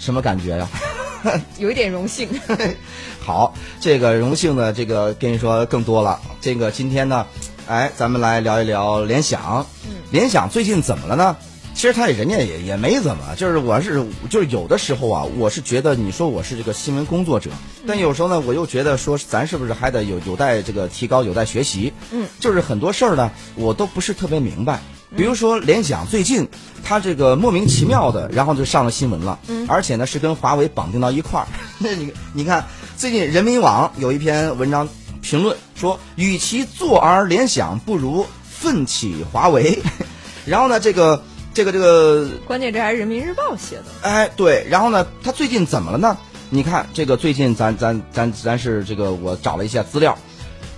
什么感觉呀？有一点荣幸。好，这个荣幸呢，这个跟你说更多了。这个今天呢，哎，咱们来聊一聊联想。联想最近怎么了呢？其实他人家也也没怎么，就是我是就是有的时候啊，我是觉得你说我是这个新闻工作者，但有时候呢，我又觉得说咱是不是还得有有待这个提高，有待学习。嗯，就是很多事儿呢，我都不是特别明白。比如说联想最近，它这个莫名其妙的，然后就上了新闻了，嗯而且呢是跟华为绑定到一块儿。那你你看，最近人民网有一篇文章评论说，与其坐而联想，不如奋起华为。然后呢，这个这个这个关键这还是人民日报写的。哎，对，然后呢，他最近怎么了呢？你看这个最近咱咱咱咱是这个我找了一下资料，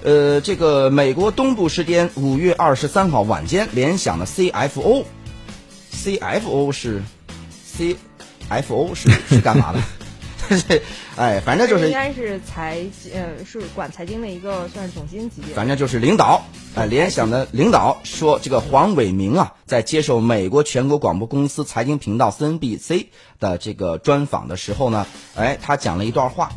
呃，这个美国东部时间五月二十三号晚间，联想的 CFO，CFO 是 CFO 是是干嘛的？哎，反正就是应该是财呃是管财经的一个算是总监级别。反正就是领导，哎，联想的领导说，这个黄伟明啊，在接受美国全国广播公司财经频道 CNBC 的这个专访的时候呢，哎，他讲了一段话。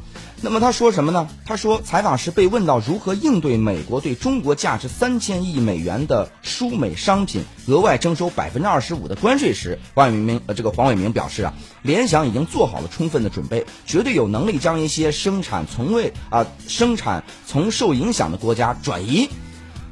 那么他说什么呢？他说，采访时被问到如何应对美国对中国价值三千亿美元的输美商品额外征收百分之二十五的关税时，黄伟明呃，这个黄伟明表示啊，联想已经做好了充分的准备，绝对有能力将一些生产从未啊、生产从受影响的国家转移。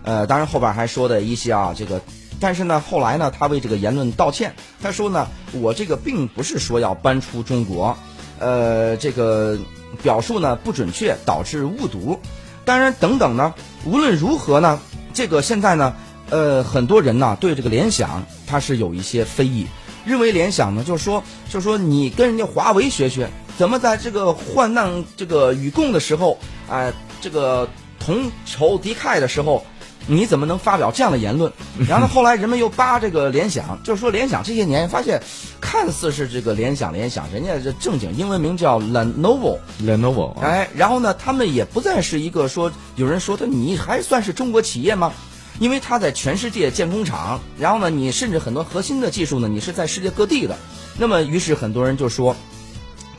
呃，当然后边还说的一些啊，这个，但是呢，后来呢，他为这个言论道歉，他说呢，我这个并不是说要搬出中国，呃，这个表述呢不准确，导致误读。当然，等等呢，无论如何呢，这个现在呢，呃，很多人呢对这个联想它是有一些非议，认为联想呢就是说，就是说你跟人家华为学学，怎么在这个患难这个与共的时候，啊、这个同仇敌忾的时候。你怎么能发表这样的言论？然后呢，后来人们又扒这个联想，就是说联想这些年发现，看似是这个联想联想，人家这正经英文名叫 Lenovo，Lenovo 啊，哎，然后呢，他们也不再是一个说有人说他你还算是中国企业吗？因为他在全世界建工厂，然后呢，你甚至很多核心的技术呢，你是在世界各地的。那么，于是很多人就说，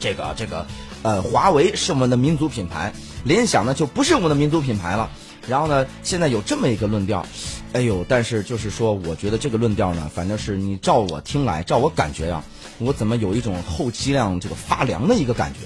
这个这个，呃，华为是我们的民族品牌，联想呢就不是我们的民族品牌了。然后呢，现在有这么一个论调，哎呦，但是就是说，我觉得这个论调呢，反正是你照我听来，照我感觉呀、我怎么有一种后脊梁这个发凉的一个感觉？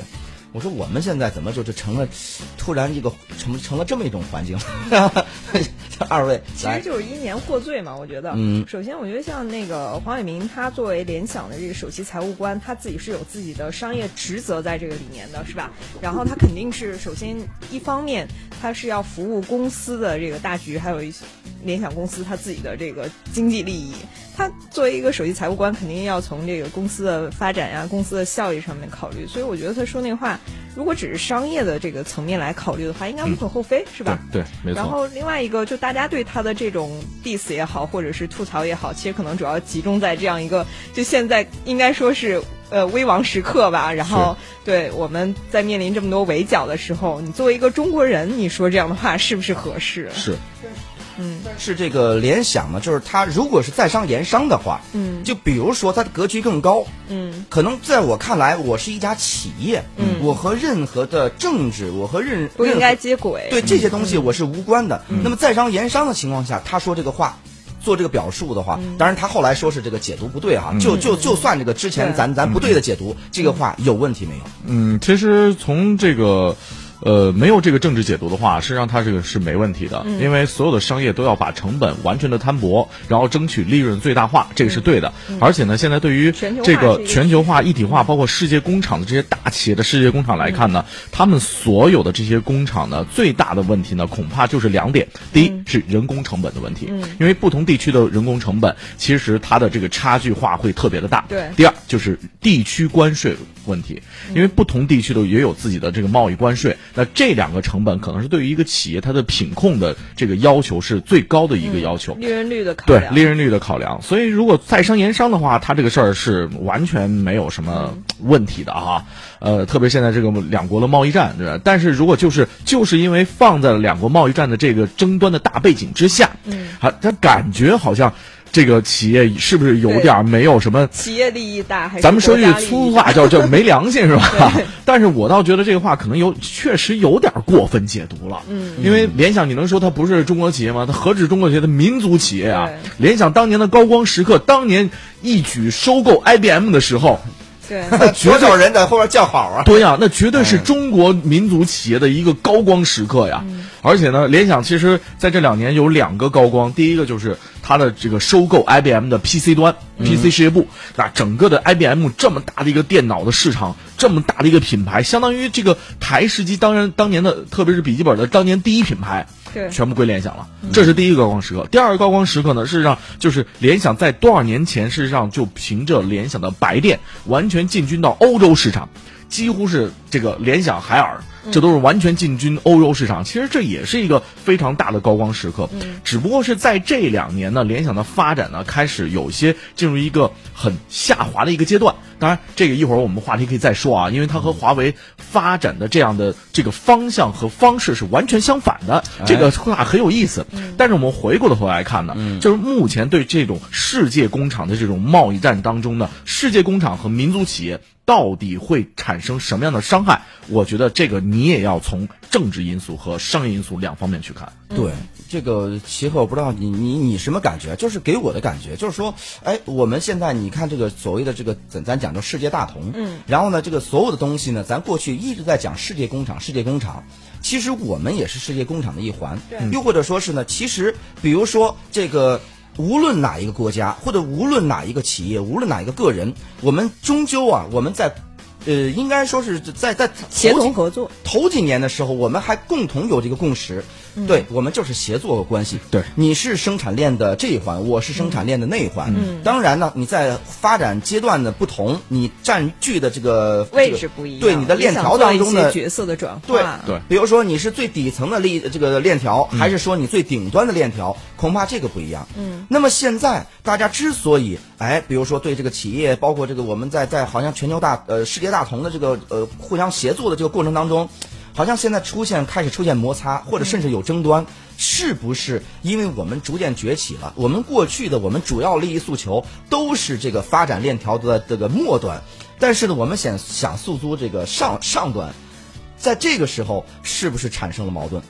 我说我们现在怎么就是成了，突然一个成成了这么一种环境？二位其实，就是因年获罪嘛，我觉得。嗯首先，我觉得像那个黄伟明，他作为联想的这个首席财务官，他自己是有自己的商业职责在这个里面的，是吧？然后他肯定是首先一方面，他是要服务公司的这个大局，还有一些联想公司它自己的这个经济利益。他作为一个首席财务官，肯定要从这个公司的发展呀、公司的效益上面考虑。所以我觉得他说那话，如果只是商业的这个层面来考虑的话，应该无可厚非，是吧？对对，没错。然后另外一个，就大家对他的这种 diss 也好，或者是吐槽也好，其实可能主要集中在这样一个，就现在应该说是呃危亡时刻吧。然后对我们在面临这么多围剿的时候，你作为一个中国人，你说这样的话是不是合适？是，嗯是这个联想呢，就是它如果是在商言商的话，嗯就比如说它的格局更高，嗯可能在我看来，我是一家企业，嗯我和任何的政治，我和任不应该任何接轨。对这些东西我是无关的。那么在商言商的情况下，他说这个话。做这个表述的话，当然他后来说是这个解读不对哈，就就就算这个之前对咱咱不对的解读，这个话有问题没有？嗯，其实从这个。呃，没有这个政治解读的话，实际上它这个是没问题的，因为所有的商业都要把成本完全的摊薄，然后争取利润最大化，这个是对的。而且呢，现在对于这个全球化、一体化，包括世界工厂的这些大企业的世界工厂来看呢，他们所有的这些工厂呢，最大的问题呢，恐怕就是两点：第一是人工成本的问题，因为不同地区的人工成本其实它的这个差距化会特别的大。对。第二就是地区关税问题，因为不同地区的也有自己的这个贸易关税，那这两个成本可能是对于一个企业它的品控的这个要求是最高的一个要求。利润率的考量对。利润率的考量，所以如果在商言商的话，它这个事儿是完全没有什么问题的啊。呃，特别现在这个两国的贸易战，对吧？但是如果就是就是因为放在了两国贸易战的这个争端的大背景之下，嗯，啊，他感觉好像这个企业是不是有点没有什么？企业利益大还是咱们说句粗大话叫叫没良心是吧？但是我倒觉得这个话可能有确实有点过分解读了。嗯，因为联想你能说它不是中国企业吗？它何止中国企业，它民族企业啊！联想当年的高光时刻，当年一举收购 IBM 的时候，对。多少人在后边叫好啊？对呀、那绝对是中国民族企业的一个高光时刻呀。而且呢，联想其实在这两年有两个高光，第一个就是它的这个收购 IBM 的 PC 端、PC 事业部，那整个的 IBM 这么大的一个电脑的市场，这么大的一个品牌，相当于这个台式机当然当年的，特别是笔记本的当年第一品牌。对全部归联想了，这是第一个高光时刻。第二个高光时刻呢，事实上就是联想在多少年前，事实上就凭着联想的白电，完全进军到欧洲市场，几乎是这个联想、海尔，这都是完全进军欧洲市场。其实这也是一个非常大的高光时刻，只不过是在这两年呢，联想的发展呢开始有些进入一个很下滑的一个阶段。当然，这个一会儿我们话题可以再说啊，因为它和华为发展的这样的这个方向和方式是完全相反的，这个话很有意思。但是我们回过头来看呢，就是目前对这种世界工厂的这种贸易战当中呢，世界工厂和民族企业到底会产生什么样的伤害？我觉得这个你也要从政治因素和商业因素两方面去看。对，这个齐赫，我不知道你你你什么感觉？就是给我的感觉，就是说，哎，我们现在你看这个所谓的这个咱咱讲究世界大同，嗯，然后呢，这个所有的东西呢，咱过去一直在讲世界工厂，世界工厂。其实我们也是世界工厂的一环，又或者说是呢，其实比如说这个。无论哪一个国家，或者无论哪一个企业，无论哪一个个人，我们终究啊，我们在，呃，应该说是在在协同合作，头几年的时候，我们还共同有这个共识，对我们就是协作关系。对你是生产链的这一环，我是生产链的那一环。嗯当然呢，你在发展阶段的不同，你占据的这个位置不一样，对你的链条当中的角色的转对，对比如说你是最底层的链这个链条，还是说你最顶端的链条，恐怕这个不一样。嗯，那么现在大家之所以哎，比如说对这个企业，包括这个我们在在好像全球大呃世界大大同的这个呃互相协作的这个过程当中，好像现在出现开始出现摩擦，或者甚至有争端，是不是因为我们逐渐崛起了？我们过去的我们主要利益诉求都是这个发展链条的这个末端，但是呢，我们想想诉诸这个上上端。在这个时候是不是产生了矛盾？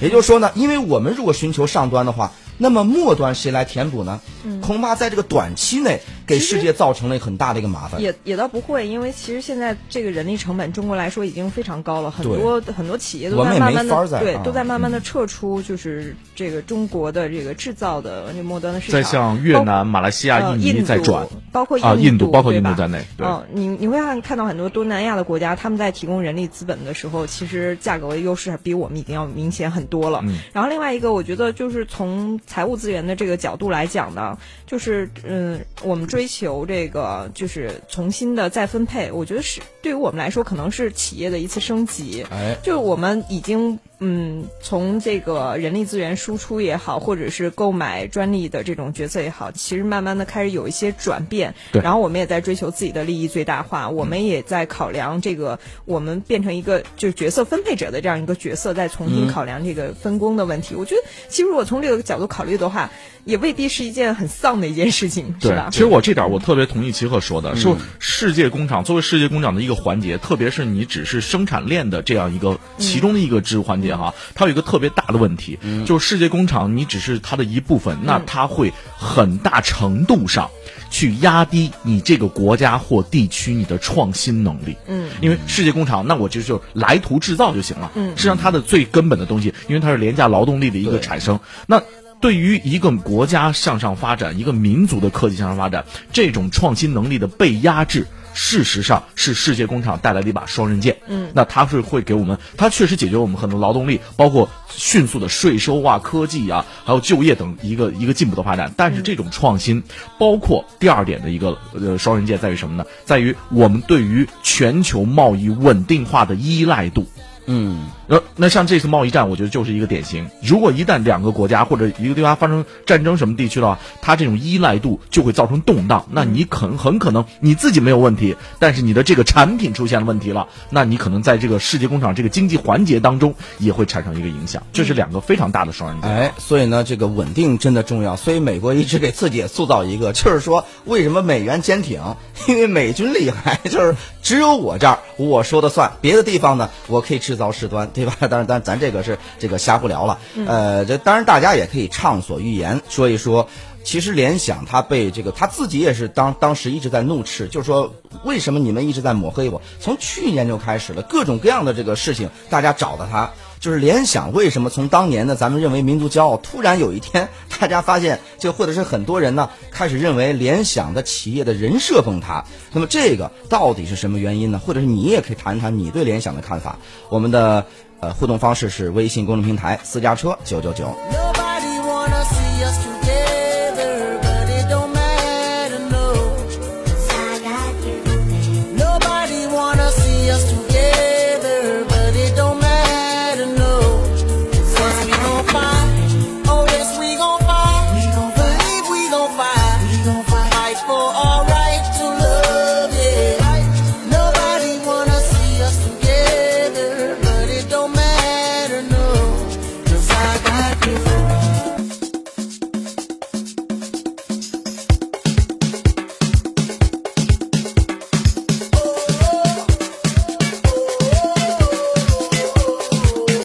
也就是说呢，因为我们如果寻求上端的话，那么末端谁来填补呢？恐怕在这个短期内给世界造成了很大的一个麻烦。也也倒不会，因为其实现在这个人力成本，中国来说已经非常高了，很多很多企业都在慢慢的对都在慢慢的撤出，就是这个中国的这个制造的这末端的市场，在向越南、马来西亚、呃印尼在转印度，包括啊，印度包括印度在内，对。嗯，你你会看看到很多东南亚的国家，他们在提供人力资本的时候，其实价格的优势还比我们已经要明显很多了。嗯然后另外一个，我觉得就是从财务资源的这个角度来讲呢，就是嗯，我们追求这个就是重新的再分配，我觉得是对于我们来说，可能是企业的一次升级。哎，就是我们已经嗯，从这个人力资源输出也好，或者是购买专利的这种角色也好，其实慢慢的开始有一些转变。对然后我们也在追求自己的利益最大化，我们也在考量这个我们变成一个就是角色分配者的这样一个角色，再重新考量这个分工的问题。我觉得其实如果从这个角度考虑的话，也未必是一件很丧的一件事情，是对吧，？其实我这点儿我特别同意齐赫说的，是世界工厂作为世界工厂的一个环节，特别是你只是生产链的这样一个其中的一个支环节哈，它有一个特别大的问题，就是世界工厂你只是它的一部分，那它会很大程度上去压低你这个国家或地区你的创新能力。嗯，因为世界工厂，那我就就来图制造就行了。嗯，实际上它的最根本的东西，因为它是廉价劳动力的一个产生，那。对于一个国家向上发展，一个民族的科技向上发展，这种创新能力的被压制，事实上是世界工厂带来的一把双刃剑。嗯，那它是会给我们，它确实解决我们很多劳动力，包括迅速的税收啊、科技啊，还有就业等一个一个进步的发展。但是这种创新，包括第二点的一个呃双刃剑在于什么呢？在于我们对于全球贸易稳定化的依赖度。嗯，那那像这次贸易战，我觉得就是一个典型。如果一旦两个国家或者一个地方发生战争什么地区的话，它这种依赖度就会造成动荡。那你可能很可能你自己没有问题，但是你的这个产品出现了问题了，那你可能在这个世界工厂这个经济环节当中也会产生一个影响。这是两个非常大的双刃剑。哎，所以呢，这个稳定真的重要。所以美国一直给自己也塑造一个，就是说为什么美元坚挺？因为美军厉害，就是只有我这儿我说的算，别的地方呢我可以制造事端，对吧？当然，当然咱这个是这个瞎胡聊了。呃，这当然大家也可以畅所欲言，说一说。其实联想他被这个他自己也是当当时一直在怒斥，就是说为什么你们一直在抹黑我？从去年就开始了各种各样的这个事情，大家找到他。就是联想为什么从当年的咱们认为民族骄傲，突然有一天大家发现，就或者是很多人呢开始认为联想的企业的人设崩塌。那么这个到底是什么原因呢？或者是你也可以谈谈你对联想的看法。我们的呃互动方式是微信公众平台私家车九九九。Nobody wanna see us